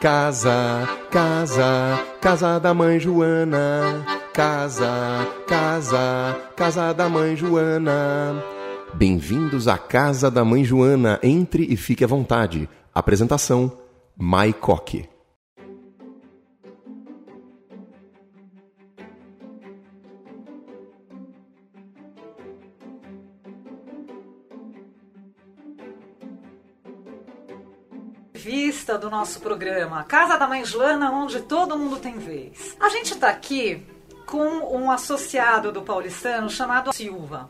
Casa, casa, casa da mãe Joana. Casa, casa, casa da mãe Joana. Bem-vindos à Casa da Mãe Joana. Entre e fique à vontade. Apresentação: Mai Coque. Vista do nosso programa Casa da Mãe Joana, onde todo mundo tem vez. A gente está aqui com um associado do paulistano chamado Silva.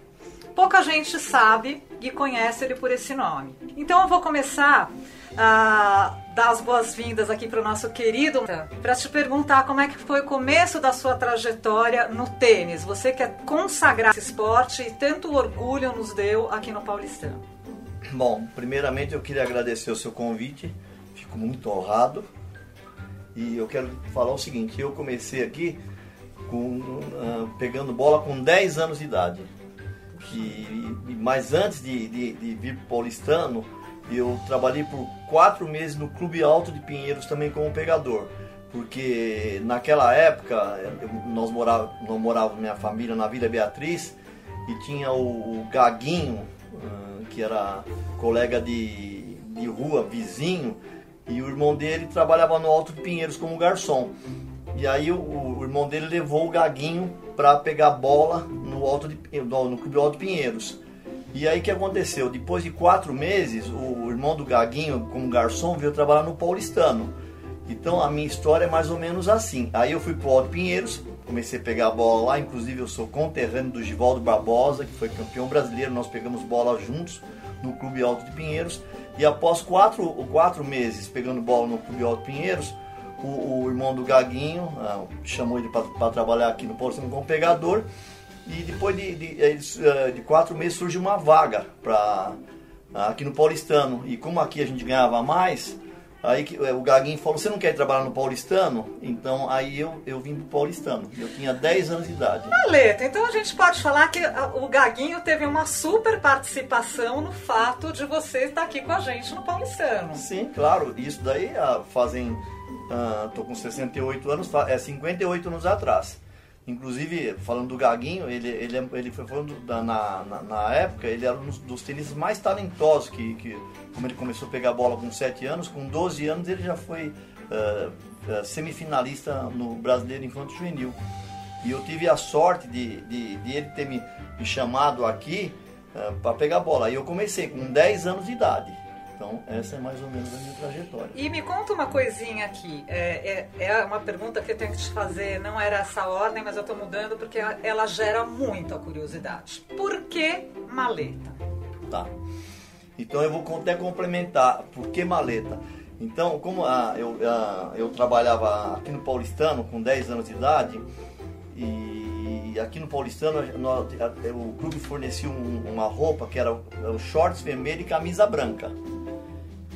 Pouca gente sabe e conhece ele por esse nome. Então eu vou começar a dar as boas-vindas aqui para o nosso querido para te perguntar como é que foi o começo da sua trajetória no tênis. Você quer consagrar esse esporte e tanto orgulho nos deu aqui no Paulistano. Bom, primeiramente eu queria agradecer o seu convite, fico muito honrado. E eu quero falar o seguinte, eu comecei aqui com, uh, pegando bola com 10 anos de idade. Que, mas antes de, de, de vir para o Paulistano, eu trabalhei por quatro meses no Clube Alto de Pinheiros também como pegador. Porque naquela época, eu, nós morávamos, nós morávamos minha família na Vila Beatriz e tinha o, o Gaguinho, uh, que era colega de, de rua, vizinho, e o irmão dele trabalhava no Alto de Pinheiros como garçom. E aí o, o irmão dele levou o Gaguinho para pegar bola no, alto de, no, no Clube Alto Pinheiros. E aí o que aconteceu? Depois de quatro meses, o irmão do Gaguinho, como garçom, veio trabalhar no Paulistano. Então a minha história é mais ou menos assim. Aí eu fui pro Alto Pinheiros, comecei a pegar a bola lá, inclusive eu sou conterrâneo do Givaldo Barbosa, que foi campeão brasileiro, nós pegamos bola juntos no Clube Alto de Pinheiros. E após quatro, quatro meses pegando bola no Clube Alto Pinheiros, o, o irmão do Gaguinho ah, chamou ele para trabalhar aqui no Paulistano como pegador. E depois de, de, de, de quatro meses surgiu uma vaga pra, aqui no Paulistano. E como aqui a gente ganhava mais, Aí o Gaguinho falou, você não quer trabalhar no Paulistano? Então aí eu, eu vim pro Paulistano. Eu tinha 10 anos de idade. Maleta, então a gente pode falar que o Gaguinho teve uma super participação no fato de você estar aqui com a gente no Paulistano. Sim, claro. Isso daí ah, fazem. Uh, tô com 68 anos, é 58 anos atrás. Inclusive, falando do Gaguinho, ele, ele, ele foi falando da, na, na, na, época, ele era um dos tenistas mais talentosos, que, que como ele começou a pegar bola com 7 anos, com 12 anos ele já foi uh, semifinalista no Brasileiro Infanto Juvenil. E eu tive a sorte de, de, de ele ter me, me chamado aqui uh, para pegar bola. E eu comecei com 10 anos de idade. Então, essa é mais ou menos a minha trajetória. E me conta uma coisinha aqui. É, é, é, uma pergunta que eu tenho que te fazer. Não era essa ordem, mas eu estou mudando porque ela gera muita curiosidade. Por que maleta? Tá. Então, eu vou até complementar. Por que maleta? Então, como ah, eu, ah, eu trabalhava aqui no Paulistano com 10 anos de idade, e aqui no Paulistano nós, o clube fornecia um, uma roupa que era o shorts vermelho e camisa branca.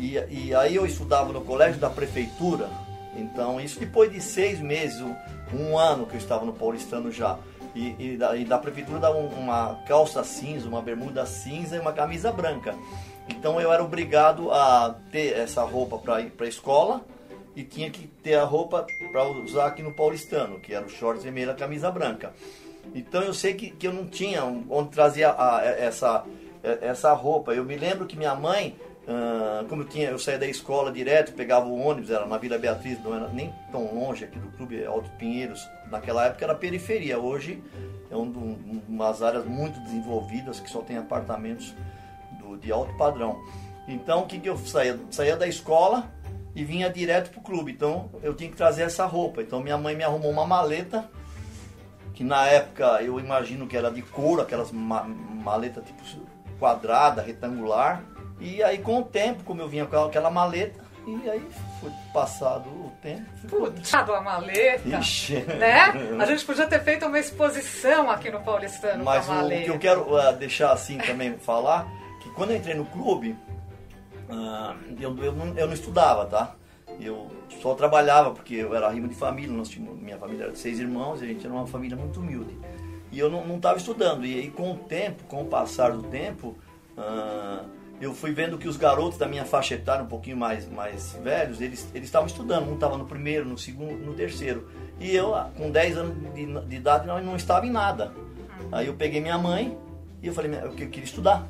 E, e aí eu estudava no colégio da prefeitura, então isso depois de seis meses, um, ano que eu estava no Paulistano já. E, e, da, e da, prefeitura dava uma calça cinza, uma bermuda cinza e uma camisa branca. Então eu era obrigado a ter essa roupa para ir para a escola e tinha que ter a roupa para usar aqui no Paulistano, que era o shorts e a camisa branca. Então eu sei que, que eu não tinha onde trazer a, a, essa, essa roupa. Eu me lembro que minha mãe Uh, como eu tinha, eu saía da escola direto, pegava o ônibus, era na Vila Beatriz, não era nem tão longe aqui do Clube Alto Pinheiros. Naquela época era periferia, hoje é um, um, umas áreas muito desenvolvidas que só tem apartamentos do, de alto padrão. Então o que, que eu saía? Saía da escola e vinha direto pro clube. Então eu tinha que trazer essa roupa. Então minha mãe me arrumou uma maleta, que na época eu imagino que era de couro, aquelas ma maletas tipo quadrada, retangular e aí com o tempo, como eu vinha com aquela maleta, e aí foi passado o tempo. Puxado a maleta. Ixi. Né? A gente podia ter feito uma exposição aqui no Paulistano Mas o que eu quero uh, deixar assim também falar, que quando eu entrei no clube, uh, eu, eu, não, eu não estudava, tá? Eu só trabalhava porque eu era rima de família, nós tínhamos, minha família era de seis irmãos e a gente era uma família muito humilde. E eu não estava estudando. E aí com o tempo, com o passar do tempo, uh, eu fui vendo que os garotos da minha faixa etária, um pouquinho mais, mais velhos, eles eles estavam estudando. Um estava no primeiro, no segundo, no terceiro. E eu, ah, com 10 anos de, de idade, não, não estava em nada. Aí eu peguei minha mãe e eu falei eu queria estudar.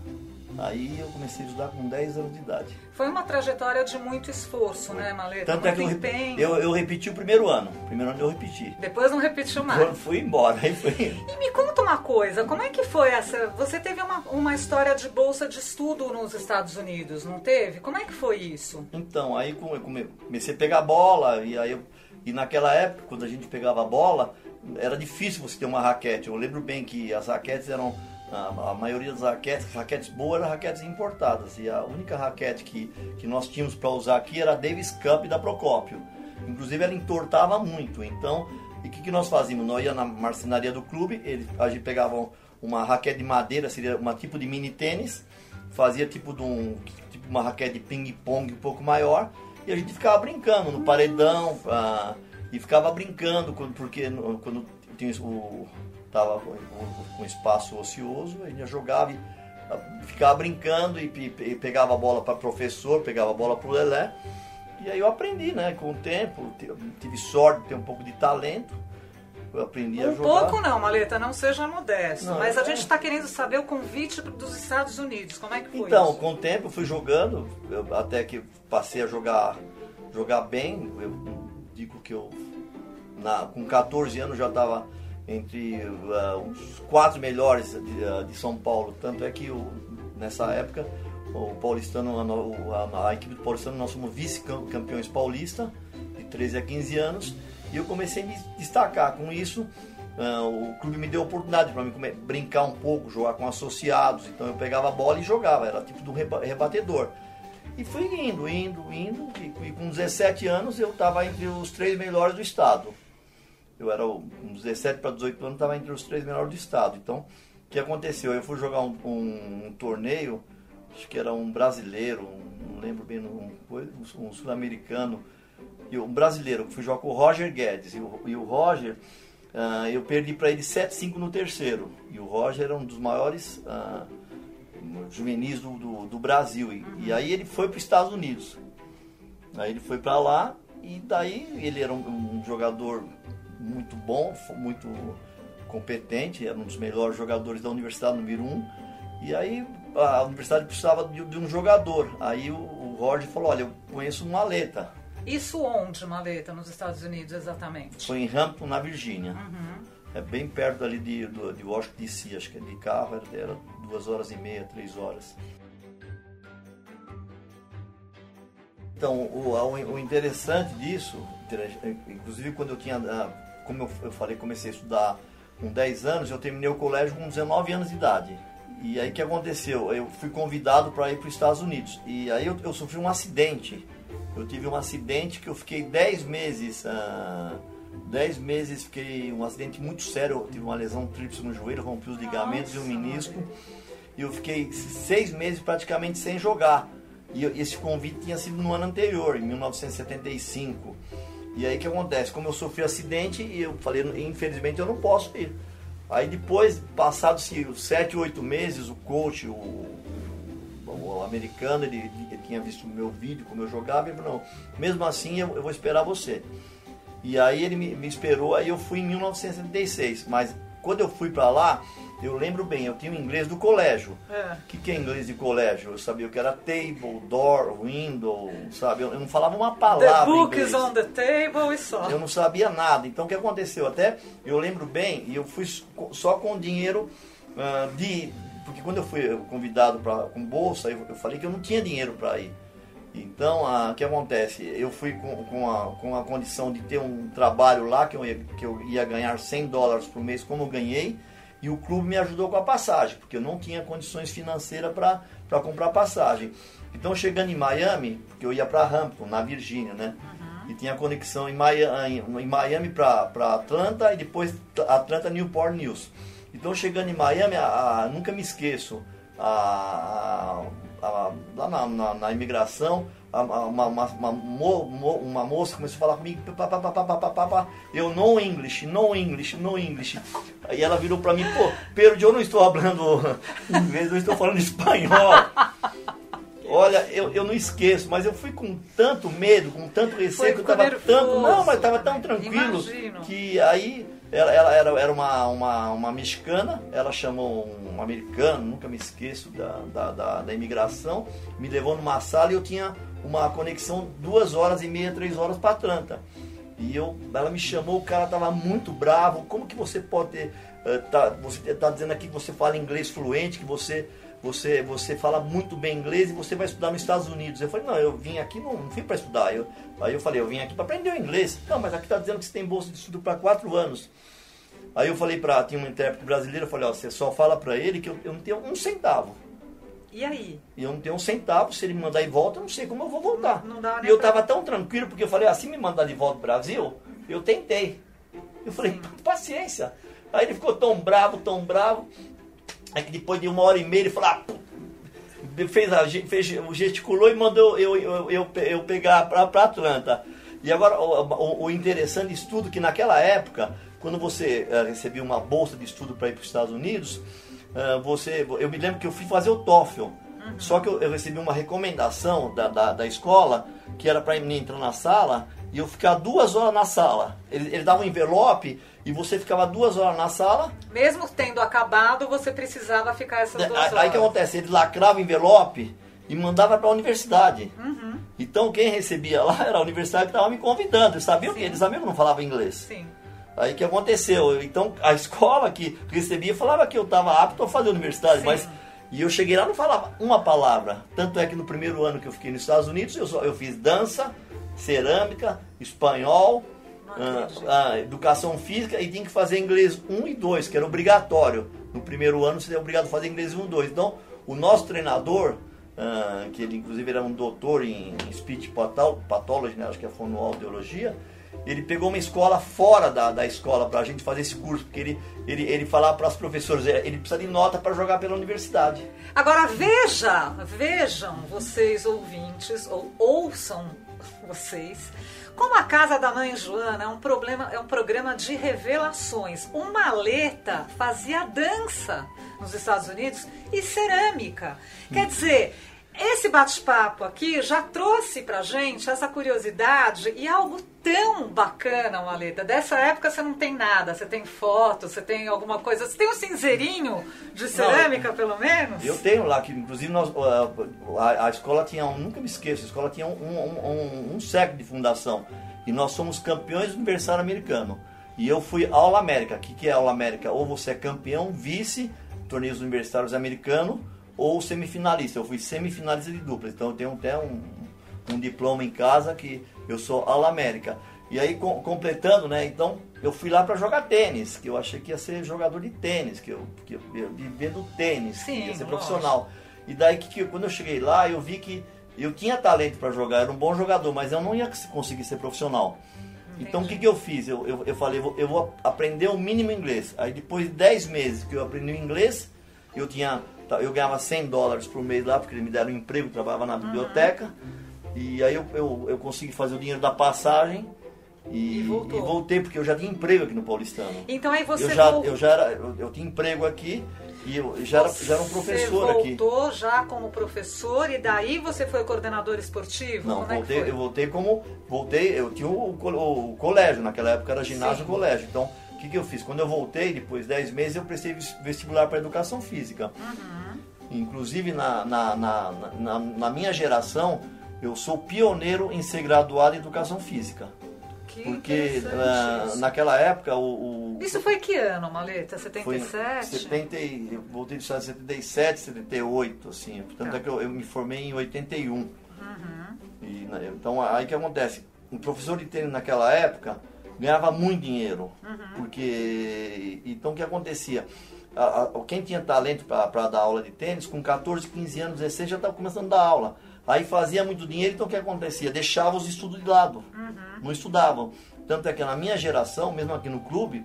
Aí eu comecei a estudar com 10 anos de idade. Foi uma trajetória de muito esforço, né, Maleta? Tanto é muito é que empenho. eu, eu, eu, repeti o primeiro ano. O primeiro ano eu repeti. Depois não repetiu mais. Fui, fui embora. Aí fui... E me conta uma coisa, como é que foi essa... Você teve uma, uma história de bolsa de estudo nos Estados Unidos, não teve? Como é que foi isso? Então, aí eu comecei a pegar bola e aí eu... E naquela época, quando a gente pegava a bola, era difícil você ter uma raquete. Eu lembro bem que as raquetes eram a, a, maioria das raquetes, raquetes boas eram raquetes importadas. E a única raquete que, que nós tínhamos para usar aqui era a Davis Cup da Procópio. Inclusive ela entortava muito. Então, e o que, que nós fazíamos? Nós ia na marcenaria do clube, ele, a gente pegava uma raquete de madeira, seria uma tipo de mini tênis, fazia tipo de um, tipo uma raquete de ping-pong um pouco maior, e a gente ficava brincando no paredão, ah, e ficava brincando, porque quando tinha o, estava com, espaço ocioso, a gente jogava e ficava brincando e, e pegava a bola para professor, pegava a bola para o Lelé. E aí eu aprendi, né? Com o tempo, tive sorte de ter um pouco de talento. Eu aprendi um a jogar. Um pouco não, Maleta, não seja modesto. Não, mas a é... gente está querendo saber o convite dos Estados Unidos. Como é que foi Então, isso? com o tempo eu fui jogando, eu, até que passei a jogar, jogar bem. Eu digo que eu, na, com 14 anos já estava entre uh, os quatro melhores de, uh, de, São Paulo. Tanto é que o, nessa época o paulistano, a, a, a, equipe do paulistano, nós somos vice-campeões paulista, de 13 a 15 anos, e eu comecei a me destacar. Com isso, uh, o clube me deu a oportunidade para mim brincar um pouco, jogar com associados. Então eu pegava a bola e jogava, era tipo do rebatedor. E fui indo, indo, indo, e, e com 17 anos eu estava entre os três melhores do estado eu era uns 17 para 18 anos, estava entre os três melhores do estado. Então, o que aconteceu? Eu fui jogar um, um, um torneio, acho que era um brasileiro, um, não lembro bem, um, sul-americano, e um brasileiro, fui jogar com o Roger Guedes. E o, e o Roger, uh, eu perdi para ele 7-5 no terceiro. E o Roger era um dos maiores uh, juvenis do, do, do Brasil. E, e, aí ele foi para os Estados Unidos. Aí ele foi para lá e daí ele era um, um jogador muito bom, muito competente, era um dos melhores jogadores da universidade, número um. E aí a universidade precisava de, de um jogador. Aí o, o Roger falou, olha, eu conheço um maleta. Isso onde, maleta, nos Estados Unidos, exatamente? Foi em Hampton, na Virgínia. Uhum. É bem perto ali de, de, de Washington DC, acho que é de carro era, era duas horas e meia, três horas. Então, o, o interessante disso, inclusive quando eu tinha ah, como eu, eu falei, comecei a estudar com 10 anos, eu terminei o colégio com 19 anos de idade. E aí o que aconteceu? Eu fui convidado para ir para os Estados Unidos. E aí eu, eu, sofri um acidente. Eu tive um acidente que eu fiquei 10 meses. Uh, 10 meses fiquei um acidente muito sério. Eu tive uma lesão tríplice no joelho, rompi os ligamentos Nossa. e o menisco. E eu fiquei seis meses praticamente sem jogar. E esse convite tinha sido no ano anterior, em 1975. E aí o que acontece? Como eu sofri um acidente e eu falei, infelizmente eu não posso ir. Aí depois, passados sete, oito meses, o coach, o, o, americano, ele, ele, tinha visto o meu vídeo, como eu jogava, e falou, não, mesmo assim eu, eu vou esperar você. E aí ele me, me esperou, aí eu fui em 1976. Mas quando eu fui para lá, eu lembro bem, eu tinha o inglês do colégio. O é. que, que é inglês de colégio? Eu sabia o que era table, door, window, sabe? Eu, eu não falava uma palavra. The book is on the table e só. Eu não sabia nada. Então o que aconteceu? Até eu lembro bem, e eu fui só com dinheiro uh, de. Porque quando eu fui convidado pra, com bolsa, eu, eu falei que eu não tinha dinheiro para ir. Então, ah, o que acontece? Eu fui com, com, a, com a condição de ter um trabalho lá que eu, ia, que eu ia ganhar 100 dólares por mês, como eu ganhei, e o clube me ajudou com a passagem, porque eu não tinha condições financeiras para comprar passagem. Então, chegando em Miami, porque eu ia para Hampton, na Virgínia, né? Uhum. E tinha conexão em Miami, em Miami para Atlanta e depois Atlanta Newport News. Então, chegando em Miami, a, a, nunca me esqueço, a, lá na, na, na imigração, uma, uma, uma, uma, moça começou a falar comigo, pá, pá, pá, eu no English, no English, no English. Aí ela virou para mim, pô, Pedro, eu não estou falando inglês, eu estou falando espanhol. Olha, eu, eu não esqueço, mas eu fui com tanto medo, com tanto receio, que eu tava nervoso, tanto. Não, mas tava tão né? tranquilo Imagino. que aí ela, ela era, era uma, uma, uma mexicana, ela chamou um americano, nunca me esqueço da, da, da, da imigração, me levou numa sala e eu tinha uma conexão duas horas e meia, três horas para Atlanta. E eu, ela me chamou, o cara tava muito bravo. Como que você pode ter. eh, tá, você tá dizendo aqui que você fala inglês fluente, que você, você, você fala muito bem inglês e você vai estudar nos Estados Unidos. Eu falei, não, eu vim aqui, não, não vim para estudar. Eu, aí eu falei, eu vim aqui para aprender o inglês. Não, mas aqui tá dizendo que você tem bolsa de estudo para quatro anos. Aí eu falei para tinha um intérprete brasileiro, eu falei, ó, você só fala para ele que eu, eu não tenho um centavo. E aí? E eu não tenho um centavo, se ele me mandar de volta, eu não sei como eu vou voltar. Não- não e eu pra- tava tão tranquilo, porque eu falei, ah, se me mandar de volta pro Brasil, eu tentei. Eu falei, paciência. Aí ele ficou tão bravo, tão bravo, é que depois de uma hora e meia ele falou, ah, fez, fez, gesticulou e mandou eu, eu, eu, eu pegar pra Atlanta. E agora, o, o, interessante disso tudo, que naquela época, quando você eh, recebia uma bolsa de estudo para ir para os Estados Unidos, ah, você, eu me lembro que eu fui fazer o TOEFL. Só que eu, eu recebi uma recomendação da, da, da escola, que era para mim entrar na sala e eu ficar duas horas na sala. Ele, ele dava um envelope e você ficava duas horas na sala. Mesmo tendo acabado, você precisava ficar essas Né, duas Aí horas. aí que acontece? Ele lacrava o envelope e mandava para a universidade. Então quem recebia lá era a universidade que estava me convidando. Eles sabiam que eles sabiam que eu não falava inglês. Sim. Aí que aconteceu? Então a escola que recebia falava que eu estava apto a fazer universidade, Sim. mas e eu cheguei lá não falava uma palavra. Tanto é que no primeiro ano que eu fiquei nos Estados Unidos, eu, só, eu fiz dança, cerâmica, espanhol, ah, ah, educação física e tinha que fazer inglês 1 e 2, que era obrigatório. No primeiro ano você é obrigado a fazer inglês 1 e 2. Então, o nosso treinador, ah, que ele inclusive era um doutor em speech pathol- pathology, né, acho que é fonoaudiologia, ele pegou uma escola fora da, da escola para a gente fazer esse curso, porque ele, ele, ele falava para os professores, eh, ele precisa de nota para jogar pela universidade. Agora veja, vejam vocês ouvintes, ou ouçam vocês, como a casa da mãe Joana é um problema, é um programa de revelações. O Maleta fazia dança nos Estados Unidos e cerâmica. Quer dizer, esse bate-papo aqui já trouxe pra gente essa curiosidade e algo tão bacana, Maleta. Dessa época você não tem nada, você tem foto, você tem alguma coisa, você tem um cinzeirinho de cerâmica, pelo menos? Eu tenho lá, que inclusive nós, a, a- escola tinha, um, nunca me esqueço, a escola tinha um, um, um- um século de fundação. E nós somos campeões do aniversário americano. E eu fui Aula América. O que, que é Aula América? Ou você é campeão, vice, torneios universitários americanos, ou semifinalista. Eu fui semifinalista de dupla. Então eu tenho até um, um diploma em casa que eu sou Aula América. E aí, com- completando, né? Então, eu fui lá para jogar tênis, que eu achei que ia ser jogador de tênis, que eu, que eu, eu viver do tênis, que Sim, ia ser profissional. E daí, que, que, quando eu cheguei lá, eu vi que eu tinha talento para jogar, era um bom jogador, mas eu não ia conseguir ser profissional. Então, o que, que eu fiz? Eu, eu, eu falei, eu vou, eu vou aprender o mínimo inglês. Aí, depois de 10 meses que eu aprendi o inglês, eu tinha eu ganhava 100 dólares por mês lá, porque eles me deram um emprego, trabalhava na biblioteca. E aí eu, eu, eu consegui fazer o dinheiro da passagem e, E voltou. e voltei, porque eu já tinha emprego aqui no Paulistano. Então aí você eu, já, voltou- eu já era, eu, eu tinha emprego aqui e eu já era, já era um professor você aqui. voltou já como professor e daí você foi coordenador esportivo? Não, Como é voltei, foi? eu voltei como. Voltei, eu tinha o, co- o colégio, naquela época era ginásio Sim. e colégio. Então, o que, que eu fiz? Quando eu voltei, depois de 10 meses, eu prestei ves- vestibular para educação física. Uhum. Inclusive, na, na, na, na, na minha geração, eu sou pioneiro em ser graduado em educação física. Que Porque isso. naquela época, o. o Isso foi que ano, Maleta? foi 77? 70, e- eu voltei em 77, 78, assim. Portanto, Tá. é que eu, eu me formei em 81. Uhum. E, né, então, aí que acontece? Um professor de tênis naquela época ganhava muito dinheiro. Porque. Então, o que acontecia? A- a- quem tinha talento para dar aula de tênis, com 14, 15 anos, 16, já estava começando a dar aula. Aí fazia muito dinheiro, então o que acontecia? Deixava os estudos de lado. Não estudavam. Tanto é que na minha geração, mesmo aqui no clube,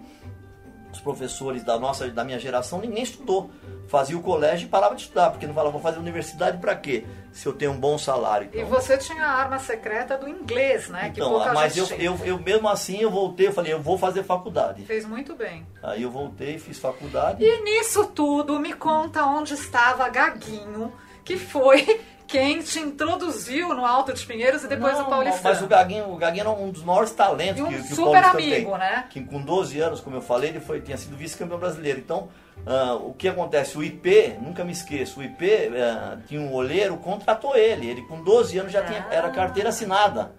os professores da nossa da minha geração ninguém estudou. Fazia o colégio e parava de estudar porque não falava vou fazer universidade para quê? Se eu tenho um bom salário E então, você tinha a arma secreta do inglês, né? que então mas eu, eu, eu mesmo assim eu voltei eu falei eu vou fazer faculdade. Fez muito bem. aí eu voltei fiz faculdade. E nisso tudo, me conta onde estava Gaguinho, que foi quem te introduziu no Alto de Pinheiros e depois Não, no Paulistano. Mas o Gaguinho, o Gaguinho era um dos maiores talentos E um que, que o super amigo, tem. né? Que com 12 anos, como eu falei, ele foi, tinha sido vice-campeão brasileiro. Então, ah, o que acontece? O IP, nunca me esqueço, o IP ah, tinha um olheiro, contratou ele. Ele com 12 anos já tinha, Ah. era carteira assinada.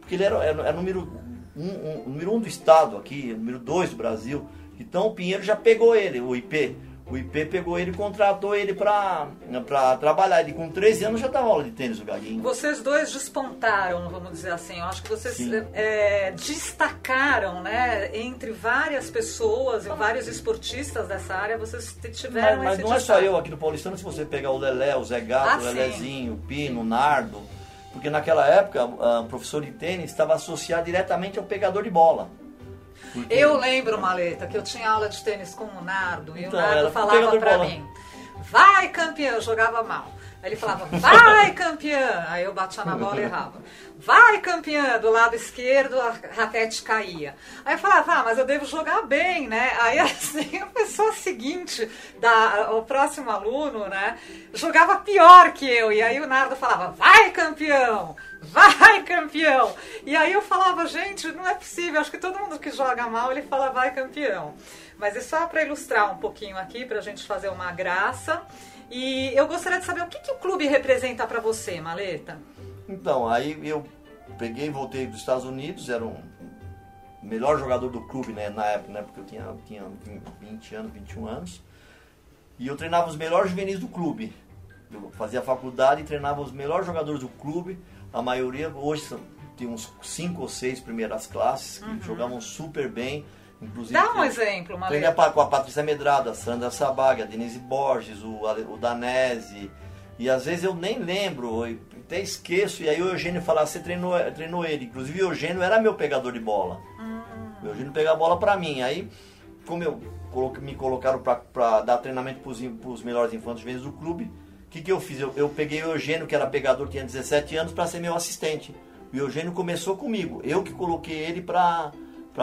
Porque ele era, era, era número, um, um, número um do estado aqui, número dois do Brasil. Então o Pinheiro já pegou ele, o IP. O IP pegou ele e contratou ele pra, pra trabalhar. Ele com 13 anos já dava aula de tênis, o Gaguinho. Vocês dois despontaram, vamos dizer assim. Eu acho que vocês Sim. é, destacaram, né? Entre várias pessoas e vários esportistas dessa área, vocês tiveram Mas, mas não é só destaque. eu aqui no Paulistano, se você pegar o Lelé, o Zé Gato, Ah, o sim. Lelezinho, o Pino, o Nardo, porque naquela época o professor de tênis estava associado diretamente ao pegador de bola. Porque- Eu lembro, Maleta, que eu tinha aula de tênis com o Nardo e Então, o Nardo era falava pra mim: vai campeã, eu jogava mal. Aí ele falava, vai campeã! Aí eu batia na bola e errava. Vai campeã! Do lado esquerdo a raquete caía. Aí eu falava, ah, mas eu devo jogar bem, né? Aí assim, a pessoa seguinte, da, o próximo aluno, né, jogava pior que eu. E aí o Nardo falava, vai campeão! Vai campeão! E aí eu falava, gente, não é possível, acho que todo mundo que joga mal, ele fala vai campeão. Mas é só para ilustrar um pouquinho aqui, pra gente fazer uma graça. E eu gostaria de saber o que, que o clube representa para você, Maleta? Então, aí eu peguei e voltei dos Estados Unidos, era um melhor jogador do clube né, na época, né, porque eu tinha, tinha 20 anos, 21 anos. E eu treinava os melhores juvenis do clube. Eu fazia faculdade e treinava os melhores jogadores do clube. A maioria, hoje, são, tem uns 5 ou 6 primeiras classes que jogavam super bem. Inclusive, Uhum. Dá um exemplo, pa- com a Patrícia Medrado, a Sandra Sabag, a Denise Borges, o, o Danese. E às vezes eu nem lembro, eu até esqueço. E aí o Eugênio fala, você treinou, treinou ele. Inclusive o Eugênio era meu pegador de bola. O Eugênio pegava a bola pra mim. Aí, como eu me colocaram pra, pra dar treinamento in- pros melhores infantes juvenis do clube, o que, que eu fiz? Eu, eu peguei o Eugênio, que era pegador, tinha 17 anos, pra ser meu assistente. O Eugênio começou comigo. Eu que coloquei ele pra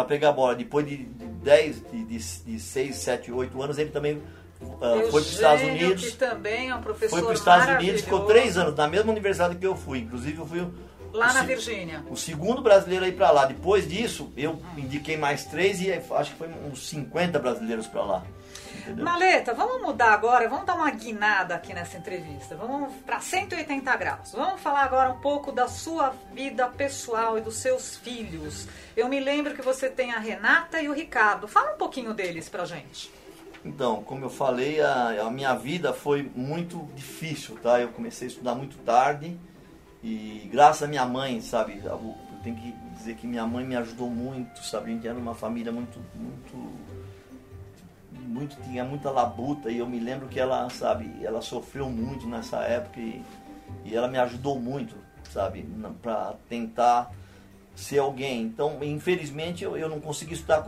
pegar bola. Depois de 10, de, de, de 6, 7, 8 anos, ele também ah, foi para os Estados Unidos. que também é um professor Foi para os Estados Unidos, ficou três anos, na mesma universidade que eu fui. Inclusive, eu fui Lá o na se- Virgínia. o segundo brasileiro a ir para lá. Depois disso, eu indiquei mais três e acho que foi uns 50 brasileiros para lá. Entendeu? Maleta, vamos mudar agora, vamos dar uma guinada aqui nessa entrevista. Vamos para 180 graus. Vamos falar agora um pouco da sua vida pessoal e dos seus filhos. Eu me lembro que você tem a Renata e o Ricardo. Fala um pouquinho deles pra gente. Então, como eu falei, a, a minha vida foi muito difícil, tá? Eu comecei a estudar muito tarde e graças à minha mãe, sabe? Eu tenho que dizer que minha mãe me ajudou muito, sabe? A gente era uma família muito, muito, muito tinha muita labuta e eu me lembro que ela, sabe? Ela sofreu muito nessa época e, e ela me ajudou muito, sabe? Para tentar ser alguém. Então, infelizmente, eu, eu não consegui estudar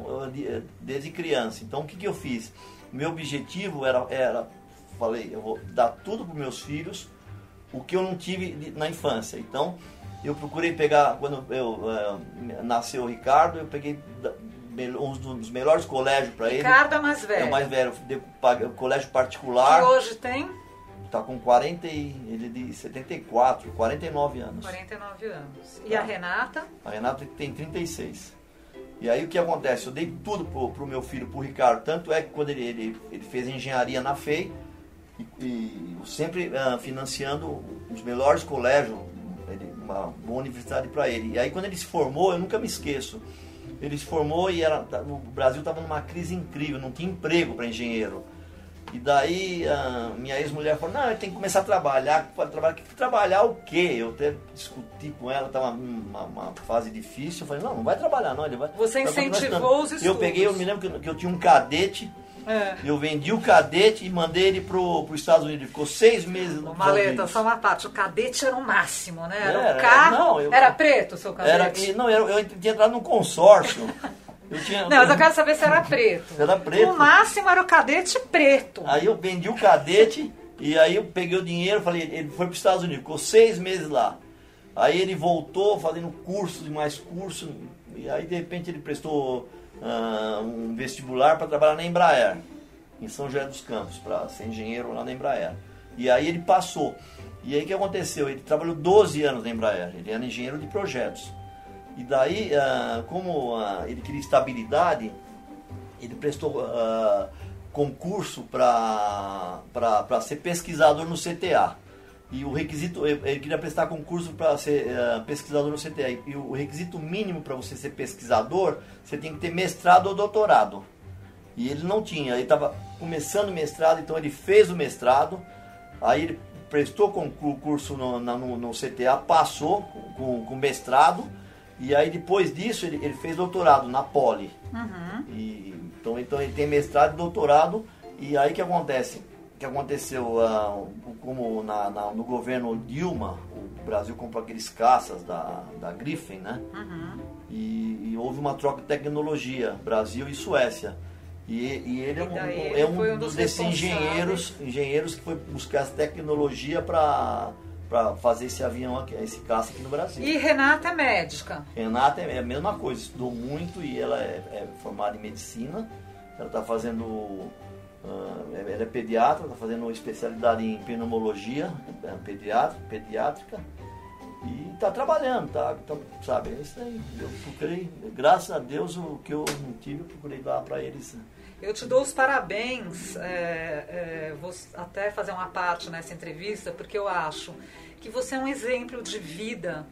desde criança. Então, o que, que eu fiz? Meu objetivo era, era, falei, eu vou dar tudo para meus filhos, o que eu não tive na infância. Então, eu procurei pegar, quando eu, eh, nasceu o Ricardo, eu peguei um dos melhores colégios para ele. Ricardo é mais É velho. o mais velho, eu paguei- colégio particular, hoje tem tá com 40 e, ele é de 74, 49 anos. 49 anos. E a Renata? A Renata tem 36. E aí o que acontece? Eu dei tudo pro, pro meu filho, pro Ricardo. Tanto é que quando ele, ele, ele fez engenharia na FEI, e, e sempre ah, financiando os melhores colégios, ele- uma boa universidade para ele. E aí quando ele se formou, eu nunca me esqueço. Ele se formou e era, o Brasil estava numa crise incrível, não tinha emprego para engenheiro. E daí a minha ex-mulher falou, não, ele tem que começar a trabalhar. Trabalhar, trabalhar o quê? Eu até discuti com ela, estava numa uma fase difícil. Eu falei, não, não vai trabalhar não. Ele vai, Você incentivou estudando." os Eu peguei, eu estudos. me lembro que, eu- que eu tinha um cadete, É. eu vendi o cadete e mandei ele pro, pro Estados Unidos. Ele ficou seis meses Estados Maleta, só uma parte. O cadete era o máximo, né? Era, Era, carro. não, eu- Era preto o seu Era, cadete? e- não, eu, eu tinha entrado num consórcio. Eu tinha, Não, mas eu quero saber se era preto. Era preto. O máximo era o cadete preto. Aí eu vendi o cadete e aí eu peguei o dinheiro, falei, ele foi para os Estados Unidos, ficou seis meses lá. Aí ele voltou fazendo cursos e mais cursos, e aí de repente ele prestou ah, um vestibular para trabalhar na Embraer, em São José dos Campos, para ser engenheiro lá na Embraer. E aí ele passou. E aí o que aconteceu? Ele trabalhou 12 anos na Embraer, ele era engenheiro de projetos. E daí, uh, como uh, ele queria estabilidade, ele prestou uh, concurso para ser pesquisador no CTA. E o requisito, ele queria prestar concurso para ser uh, pesquisador no CTA. E o requisito mínimo para você ser pesquisador, você tem que ter mestrado ou doutorado. E ele não tinha, ele estava começando o mestrado, então ele fez o mestrado, aí ele prestou concurso no, no, no CTA, passou com, com mestrado, e aí depois disso ele, ele fez doutorado na Poli. Uhum. E, então, então ele tem mestrado e doutorado, e aí que acontece? que aconteceu uh, como na, na, no governo Dilma, o Brasil comprou aqueles caças da, da Griffin, né? Uhum. E, e, houve uma troca de tecnologia, Brasil e Suécia. E, e ele é um, é um, um dos desses engenheiros, engenheiros que foi buscar essa tecnologia para para fazer esse avião aqui, esse caça aqui no Brasil. E Renata é médica. Renata é a mesma coisa, estudou muito e ela é, é formada em medicina. Ela está fazendo Uh, ela é pediatra, está fazendo especialidade em pneumologia é pediatra, pediátrica e está trabalhando, tá, tá, sabe? É isso aí. Eu procurei, graças a Deus, o que eu não tive, eu procurei dar para eles. Eu te dou os parabéns, é, é, vou até fazer uma parte nessa entrevista, porque eu acho que você é um exemplo de vida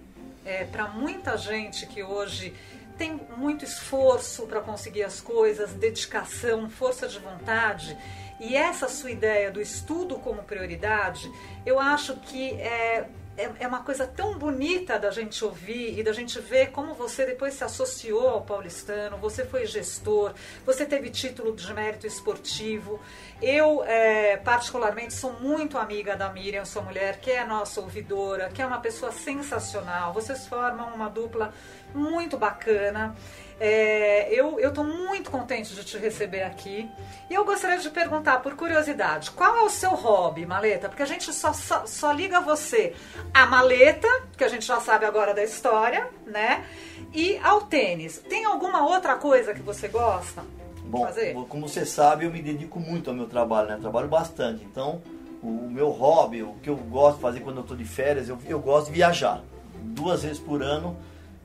é, para muita gente que hoje tem muito esforço para conseguir as coisas, dedicação, força de vontade. E essa sua ideia do estudo como prioridade, eu acho que é, é, é, uma coisa tão bonita da gente ouvir e da gente ver como você depois se associou ao paulistano, você foi gestor, você teve título de mérito esportivo. Eu, é, particularmente, sou muito amiga da Miriam, sua mulher, que é nossa ouvidora, que é uma pessoa sensacional. Vocês formam uma dupla muito bacana. É, eu estou muito contente de te receber aqui. E eu gostaria de perguntar, por curiosidade, qual é o seu hobby, maleta? Porque a gente só, só, só liga você à maleta, que a gente já sabe agora da história, né? E ao tênis. Tem alguma outra coisa que você gosta? Bom, fazer? como você sabe, eu me dedico muito ao meu trabalho, né? Eu trabalho bastante. Então, o meu hobby, o que eu gosto de fazer quando eu estou de férias, eu, eu gosto de viajar. Duas vezes por ano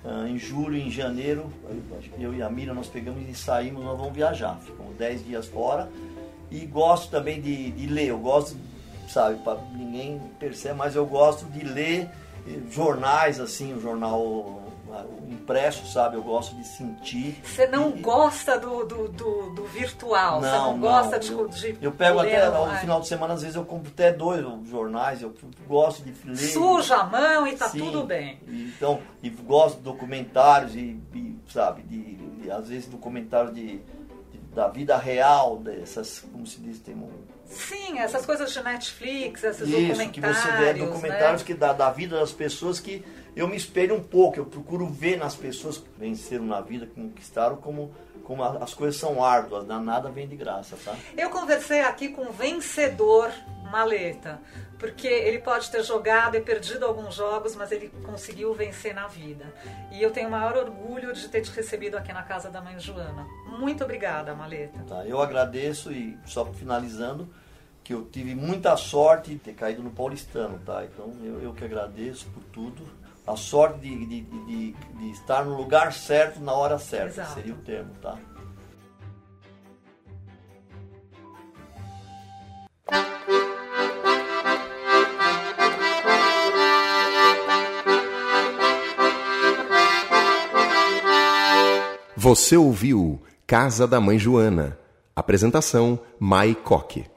Uh, em julho em janeiro, eu e a Miriam nós pegamos e saímos, nós vamos viajar. Ficamos 10 dias fora. E gosto também de, de ler, eu gosto, sabe, para ninguém percebe, mas eu gosto de ler jornais, assim, o jornal impresso, sabe? Eu gosto de sentir. Você não e, gosta do, do, do, do virtual? Não, você não, não gosta de, eu, de. Eu pego até no final de semana, às vezes eu compro até dois jornais, eu gosto de ler. Suja a mão e tá Sim, tudo bem. então, e gosto de documentários e, e sabe, de, de, às vezes documentários de, de, da vida real, dessas, como se diz, tem um Sim, essas coisas de Netflix, esses Isso, documentários. que você vê documentários né? que da, da vida das pessoas que eu me espelho um pouco, eu procuro ver nas pessoas que venceram na vida, que conquistaram, como, como as coisas são árduas, nada vem de graça, tá? Eu conversei aqui com o vencedor Maleta, porque ele pode ter jogado e perdido alguns jogos, mas ele conseguiu vencer na vida. E eu tenho o maior orgulho de ter te recebido aqui na casa da mãe Joana. Muito obrigada, Maleta. Tá, eu agradeço e só finalizando, que eu tive muita sorte de ter caído no paulistano, tá? Então eu, eu que agradeço por tudo a sorte de, de, de, de, estar no lugar certo na hora certa, Exato. seria o termo, tá? Você ouviu Casa da Mãe Joana. Apresentação Mai Coque.